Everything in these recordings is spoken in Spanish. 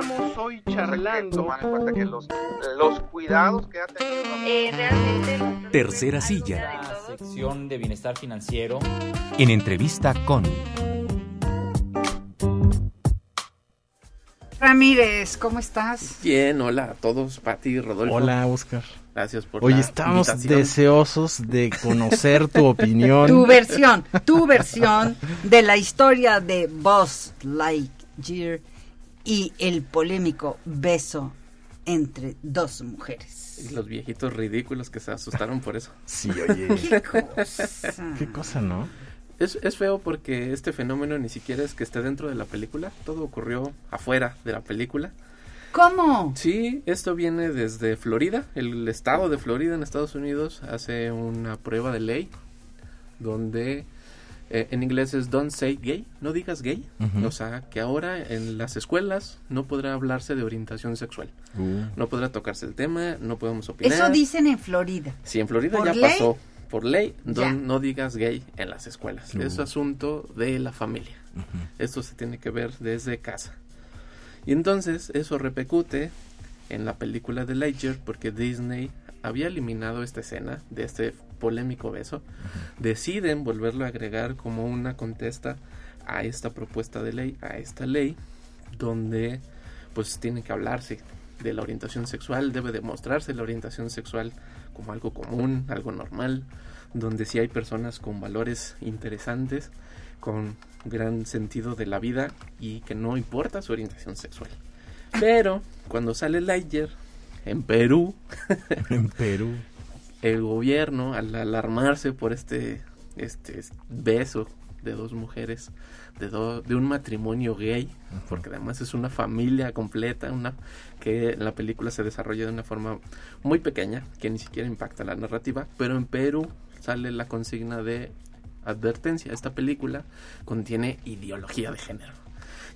Estamos hoy charlando. En cuenta que los, los cuidados que ha tenido. Eh, realmente. Tercera silla. La sección de bienestar financiero. En entrevista con. Ramírez, ¿cómo estás? Bien, hola a todos, Pati y Rodolfo. Hola, Oscar. Gracias por Hoy la estamos invitación. deseosos de conocer tu opinión. Tu versión, tu versión de la historia de Buzz Lightyear y el polémico beso entre dos mujeres. Y Los viejitos ridículos que se asustaron por eso. Sí, oye. ¿Qué cosa? Qué cosa, ¿no? Es, es feo porque este fenómeno ni siquiera es que esté dentro de la película, todo ocurrió afuera de la película. ¿Cómo? Sí, esto viene desde Florida, el estado de Florida en Estados Unidos hace una prueba de ley donde eh, en inglés es don't say gay, no digas gay, o sea que ahora en las escuelas no podrá hablarse de orientación sexual, Uh, no podrá tocarse el tema, no podemos opinar. Eso dicen en Florida. Sí, en Florida ¿Por ya ley? pasó. Por ley, Ya. don- no digas gay en las escuelas. Uh. Es asunto de la familia. Esto se tiene que ver desde casa. Y entonces eso repercute en la película de Lightyear porque Disney había eliminado esta escena de este polémico beso. Deciden volverlo a agregar como una contesta a esta propuesta de ley, a esta ley, donde pues tiene que hablarse de la orientación sexual, debe demostrarse la orientación sexual como algo común, algo normal, donde sí hay personas con valores interesantes, con gran sentido de la vida y que no importa su orientación sexual. Pero cuando sale Lightyear en Perú, En Perú. El gobierno al alarmarse por este este beso de dos mujeres de do- de un matrimonio gay porque además es una familia completa una que la película se desarrolla de una forma muy pequeña que ni siquiera impacta la narrativa pero en Perú sale la consigna de advertencia. Esta película contiene ideología de género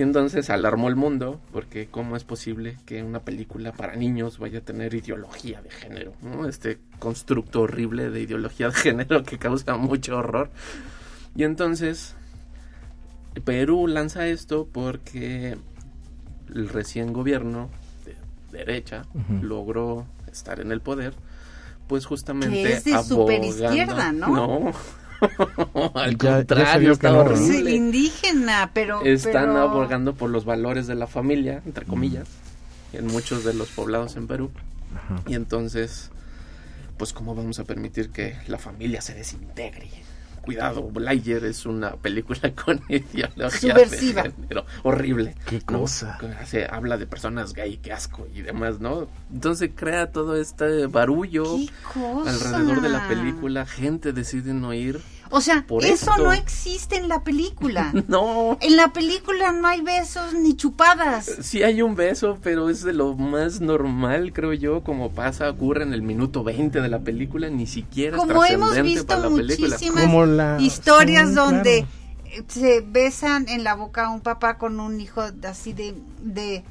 y entonces alarmó el mundo porque cómo es posible que una película para niños vaya a tener ideología de género, ¿no? Este constructo horrible de ideología de género que causa mucho horror. Y entonces Perú lanza esto porque el recién gobierno de derecha logró estar en el poder, pues justamente Que es de abogando- superizquierda, ¿no? No. Al Ya- ya contrario, vio está horrible indígena, pero. están pero- abogando por los valores de la familia, entre comillas, en muchos de los poblados en Perú. Ajá. Y entonces, pues cómo vamos a permitir que la familia se desintegre. Cuidado, Lightyear es una película con ideología Subversiva. de género horrible. Qué ¿no? cosa. Se habla de personas gay, qué asco y demás, ¿no? Entonces crea todo este barullo ¿Qué cosa? alrededor de la película, gente decide no ir. O sea, por eso esto. no existe en la película. No, En la película no hay besos ni chupadas. Sí hay un beso, pero es de lo más normal, creo yo, como pasa, ocurre en el minuto 20 de la película, ni siquiera es Como hemos visto para la película. muchísimas Como la- historias sí, donde claro. eh, se besan en la boca un papá con un hijo así de, de,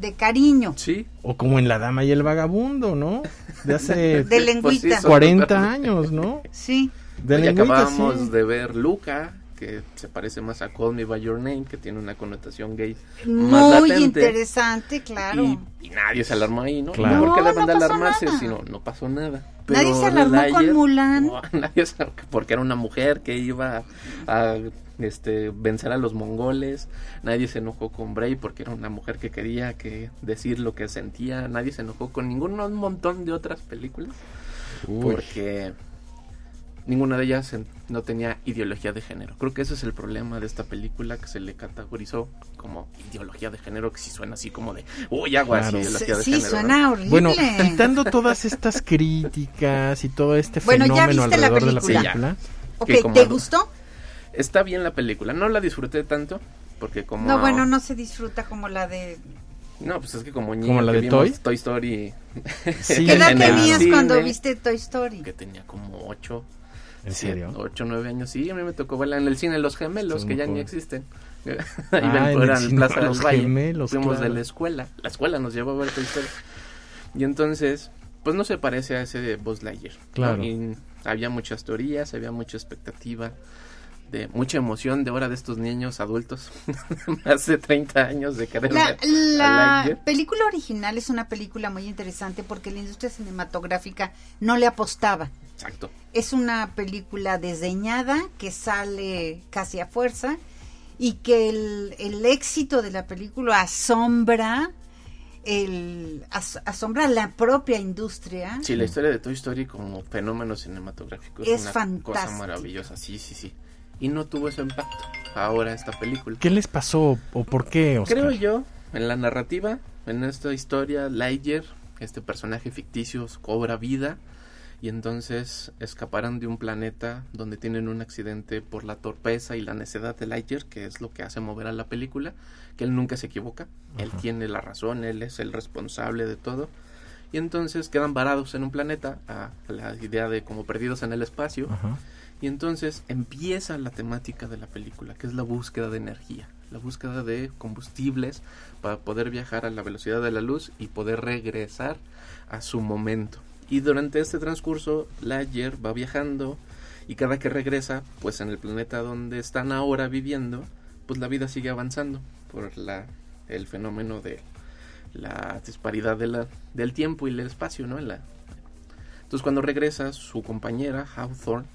de cariño. Sí, O como en La Dama y el Vagabundo, ¿no? De hace De Pues sí, lengüita. son 40 totalmente- años, ¿no? Sí. De Hoy acabamos sí. de ver Luca, que se parece más a Call Me By Your Name, que tiene una connotación gay más Muy latente. interesante, claro. Y, y nadie se alarmó ahí, ¿no? Claro. No porque deban de no alarmarse, nada. sino no pasó nada. Nadie se alarmó con Mulan. no, nadie se porque era una mujer que iba a, este, vencer a los mongoles. Nadie se enojó con Bray porque era una mujer que quería que decir lo que sentía. Nadie se enojó con ningún un montón de otras películas Uy. porque ninguna de ellas no tenía ideología de género. Creo que ese es el problema de esta película que se le categorizó como ideología de género, que si suena así como de, uy, aguas, Claro. ideología de sí, género. ¿no? suena horrible. Bueno, quitando todas estas críticas y todo este Bueno, ya fenómeno viste la alrededor de la película. película. Ok, que como ¿te gustó? Está bien la película, no la disfruté tanto, porque como... No, bueno, no se disfruta como la de... No, pues es que como niño ¿Como la que de vimos Toy? Story Sí, ¿Qué edad tenías cuando viste Toy Story? que tenía como ocho, ¿En serio? ocho, nueve años, sí, a mí me tocó verla en el cine Los Gemelos, que ya ni existen. Ahí Ah, ven, en el Plaza Los Valle. Gemelos, Fuimos de claro. la escuela, la escuela nos llevó a ver Toy Story. Y entonces, pues no se parece a ese de Buzz Lightyear. ¿no? Claro. Y había muchas teorías, había mucha expectativa de mucha emoción de ahora de estos niños adultos, más de 30 años de querer La, la película original es una película muy interesante porque la industria cinematográfica no le apostaba. Exacto. Es una película desdeñada que sale casi a fuerza y que el, el éxito de la película asombra el as- asombra la propia industria. Sí, la historia de Toy Story como fenómeno cinematográfico es, Es una cosa maravillosa, sí, sí, sí. Y no tuvo ese impacto ahora esta película. ¿Qué les pasó o por qué, Oscar? Creo yo, en la narrativa, en esta historia, Lightyear, este personaje ficticio, cobra vida y entonces escaparán de un planeta donde tienen un accidente por la torpeza y la necedad de Lightyear, que es lo que hace mover a la película, que él nunca se equivoca, él tiene la razón, él es el responsable de todo. Y entonces quedan varados en un planeta, a la idea de como perdidos en el espacio, Ajá. y entonces empieza la temática de la película, que es la búsqueda de energía, la búsqueda de combustibles para poder viajar a la velocidad de la luz y poder regresar a su momento. Y durante este transcurso, Lightyear va viajando y cada que regresa, pues en el planeta donde están ahora viviendo, pues la vida sigue avanzando por la, el fenómeno de la disparidad de la, del tiempo y el espacio, ¿no? En la- entonces cuando regresa, su compañera, Hawthorne,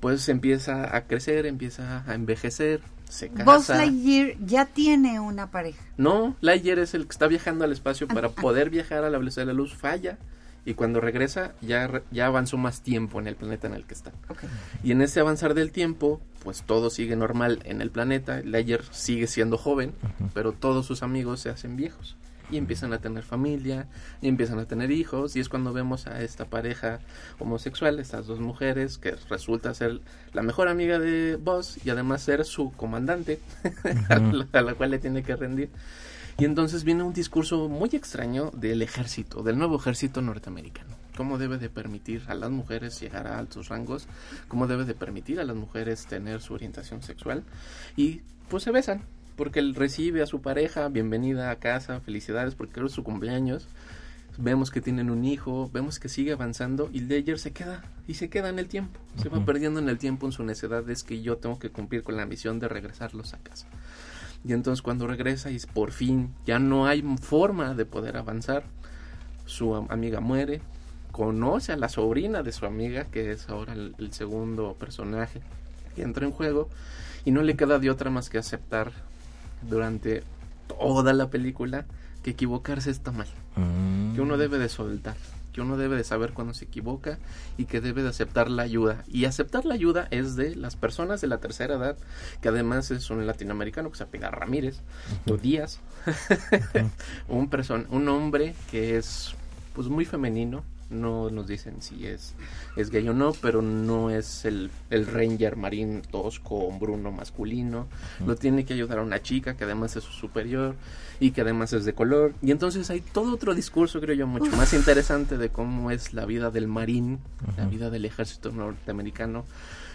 pues empieza a crecer, empieza a envejecer, se casa. Buzz Lightyear ya tiene una pareja. No, Lightyear es el que está viajando al espacio Ah, para ah. poder viajar a la velocidad de la luz, falla y cuando regresa ya, ya avanzó más tiempo en el planeta en el que está. Y en ese avanzar del tiempo, pues todo sigue normal en el planeta, Lightyear sigue siendo joven, pero todos sus amigos se hacen viejos y empiezan a tener familia y empiezan a tener hijos y es cuando vemos a esta pareja homosexual, estas dos mujeres que resulta ser la mejor amiga de Buzz y además ser su comandante a, la, a la cual le tiene que rendir. Y entonces viene un discurso muy extraño del ejército, del nuevo ejército norteamericano. Cómo debe de permitir a las mujeres llegar a altos rangos, cómo debe de permitir a las mujeres tener su orientación sexual. Y pues se besan, porque él recibe a su pareja, bienvenida a casa, felicidades porque es su cumpleaños. Vemos que tienen un hijo, vemos que sigue avanzando y Ledger se queda y se queda en el tiempo. Se va perdiendo en el tiempo en su necedad. Es que yo tengo que cumplir con la misión de regresarlos a casa. Y entonces cuando regresa y por fin ya no hay forma de poder avanzar, su am- amiga muere, conoce a la sobrina de su amiga, que es ahora el, el segundo personaje que entra en juego, y no le queda de otra más que aceptar durante toda la película que equivocarse está mal, Mm. que uno debe de soltar, que uno debe de saber cuando se equivoca y que debe de aceptar la ayuda. Y aceptar la ayuda es de las personas de la tercera edad, que además es un latinoamericano que se apela Ramírez, o Díaz, un, person un hombre que es pues muy femenino, no nos dicen si es, es gay o no, pero no es el, el ranger marín tosco, hombruno masculino, lo tiene que ayudar a una chica que además es su superior y que además es de color, y entonces hay todo otro discurso, creo yo, mucho más interesante de cómo es la vida del marín, la vida del ejército norteamericano,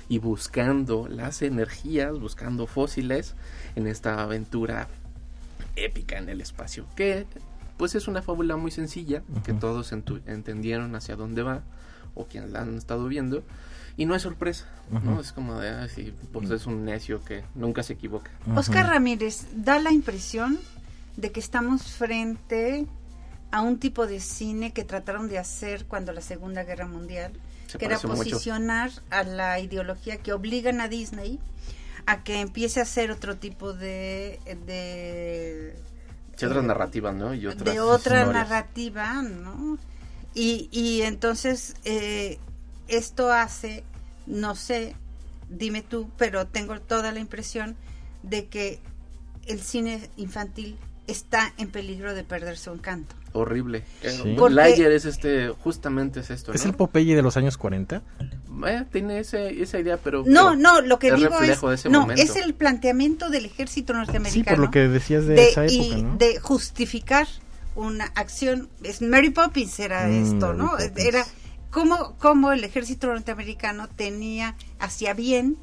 y buscando las energías, buscando fósiles en esta aventura épica en el espacio, que pues es una fábula muy sencilla, que todos entu- entendieron hacia dónde va, o quienes la han estado viendo, y no es sorpresa, ¿no? Es como de, ah, sí, pues es un necio que nunca se equivoca. Oscar Ramírez da la impresión de que estamos frente a un tipo de cine que trataron de hacer cuando la Segunda Guerra Mundial, Se que era mucho. posicionar a la ideología que obligan a Disney a que empiece a hacer otro tipo de, de Sí, otras narrativas, ¿no? Y otras de otra historias. narrativa, ¿no? Y, y entonces eh, esto hace, no sé, dime tú, pero tengo toda la impresión de que el cine infantil está en peligro de perder su encanto. Horrible. Sí. Porque- es este, justamente es esto, ¿no? ¿Es el Popeye de los años 40? Eh, tiene ese, esa idea, pero... No, pero no, lo que es digo reflejo de es, ese no, momento. es el planteamiento del ejército norteamericano. Sí, por lo que decías de, de, esa y época, ¿no? de justificar una acción. Es Mary Poppins era Mm, esto, ¿no? Era como, como el ejército norteamericano tenía hacia bien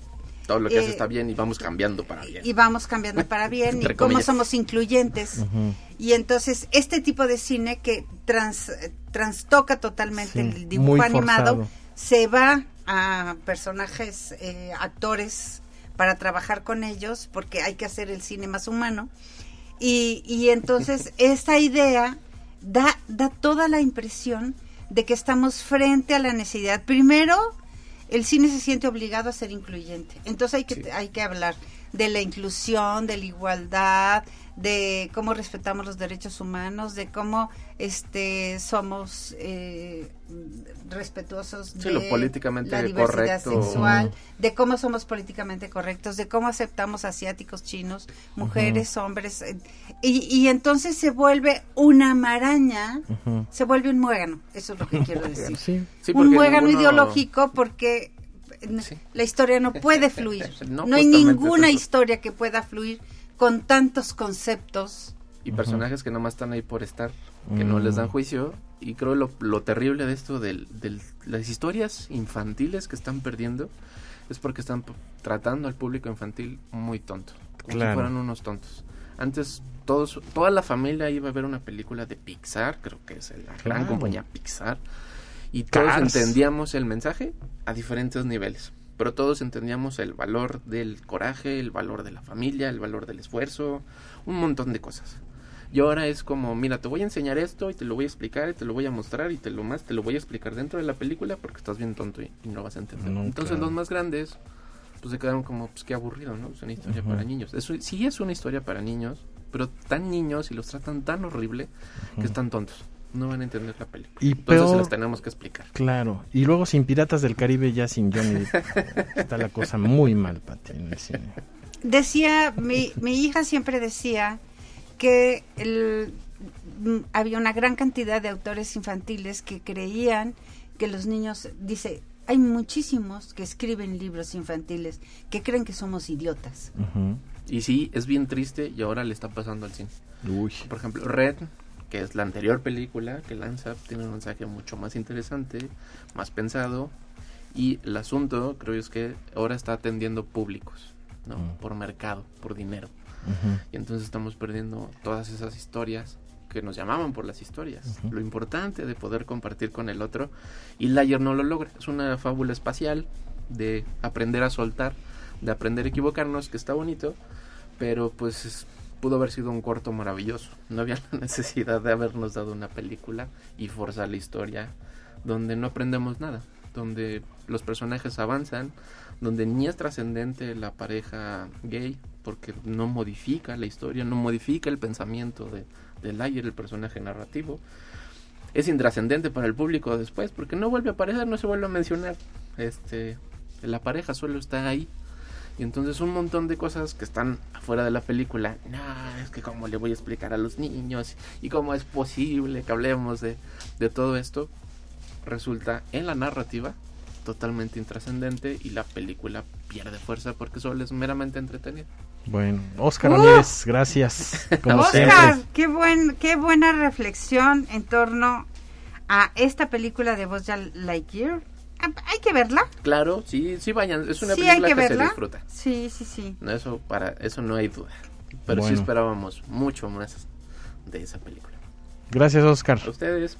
Todo lo que hace eh, está bien y vamos cambiando para bien. y vamos cambiando para bien y cómo somos incluyentes. Ujú. Y entonces este tipo de cine que trans, eh, trastoca totalmente Sí, el dibujo animado forzado. se va a personajes, eh, actores para trabajar con ellos, porque hay que hacer el cine más humano. Y, y entonces esta idea da, da toda la impresión de que estamos frente a la necesidad. Primero, el cine se siente obligado a ser incluyente. Entonces hay que, Sí. hay que hablar de la inclusión, de la igualdad, de cómo respetamos los derechos humanos, de cómo este somos eh, respetuosos Sí, de lo políticamente la diversidad correcto. sexual, de cómo somos políticamente correctos, de cómo aceptamos asiáticos, chinos, mujeres, hombres, eh, y, y entonces se vuelve una maraña, se vuelve un muégano, eso es lo que quiero decir. Sí. Sí, un muégano ninguno- ideológico porque Sí. la historia no puede fluir. No, No, hay ninguna historia que pueda fluir con tantos conceptos. y personajes que nomás están ahí por estar, que no les dan Mm. juicio. Y creo lo, lo terrible de esto, de las historias infantiles que están perdiendo, es porque están tratando al público infantil muy tonto, como Claro. si fueran unos tontos. Antes todos, toda la familia iba a ver una película de Pixar, creo que es la gran Claro. compañía Pixar, y todos Cars. entendíamos el mensaje a diferentes niveles. Pero todos entendíamos el valor del coraje, el valor de la familia, el valor del esfuerzo, un montón de cosas. Y ahora es como, mira, te voy a enseñar esto y te lo voy a explicar y te lo voy a mostrar y te lo más te lo voy a explicar dentro de la película porque estás bien tonto y, y no vas a entender. No, Entonces claro. los más grandes pues se quedaron como, pues qué aburrido, ¿no? Es una historia para niños. Eso sí es una historia para niños, pero tan niños y los tratan tan horrible que están tontos. No van a entender la película. Y Entonces se peor- los tenemos que explicar. Claro. Y luego sin Piratas del Caribe ya sin Johnny. Está la cosa muy mal, Pati, en el cine. Decía, mi, mi hija siempre decía que el- mm, había una gran cantidad de autores infantiles que creían que los niños, dice, hay muchísimos que escriben libros infantiles que creen que somos idiotas. Y sí, es bien triste y ahora le está pasando al cine. Uy. Por ejemplo, Red, que es la anterior película que lanza, tiene un mensaje mucho más interesante, más pensado. Y el asunto, creo yo, es que ahora está atendiendo públicos, ¿no? Mm. Por mercado, por dinero. Ujú. Y entonces estamos perdiendo todas esas historias que nos llamaban por las historias. Ujú. Lo importante de poder compartir con el otro. Y Layer no lo logra. Es una fábula espacial de aprender a soltar, de aprender a equivocarnos, que está bonito, pero pues es- pudo haber sido un corto maravilloso. No había la necesidad de habernos dado una película y forzar la historia donde no aprendemos nada, donde los personajes avanzan, donde ni es trascendente la pareja gay, porque no modifica la historia, no modifica el pensamiento de, de Layer, el personaje narrativo. Es intrascendente para el público después, porque no vuelve a aparecer, no se vuelve a mencionar. Este, la pareja solo está ahí. Y entonces un montón de cosas que están afuera de la película. No, es que cómo le voy a explicar a los niños y cómo es posible que hablemos de, de todo esto. Resulta en la narrativa totalmente intrascendente y la película pierde fuerza porque solo es meramente entretenida. Bueno, Oscar ¡Uh! Ramírez, gracias. Como Oscar, siempre. qué buen, qué buena reflexión en torno a esta película de Buzz Lightyear. Hay que verla. Claro, sí, sí vayan, es una sí, hay película que se disfruta. Sí, sí, sí. No, eso para eso no hay duda. Pero sí esperábamos mucho más de esa película. Gracias, Oscar. A ustedes.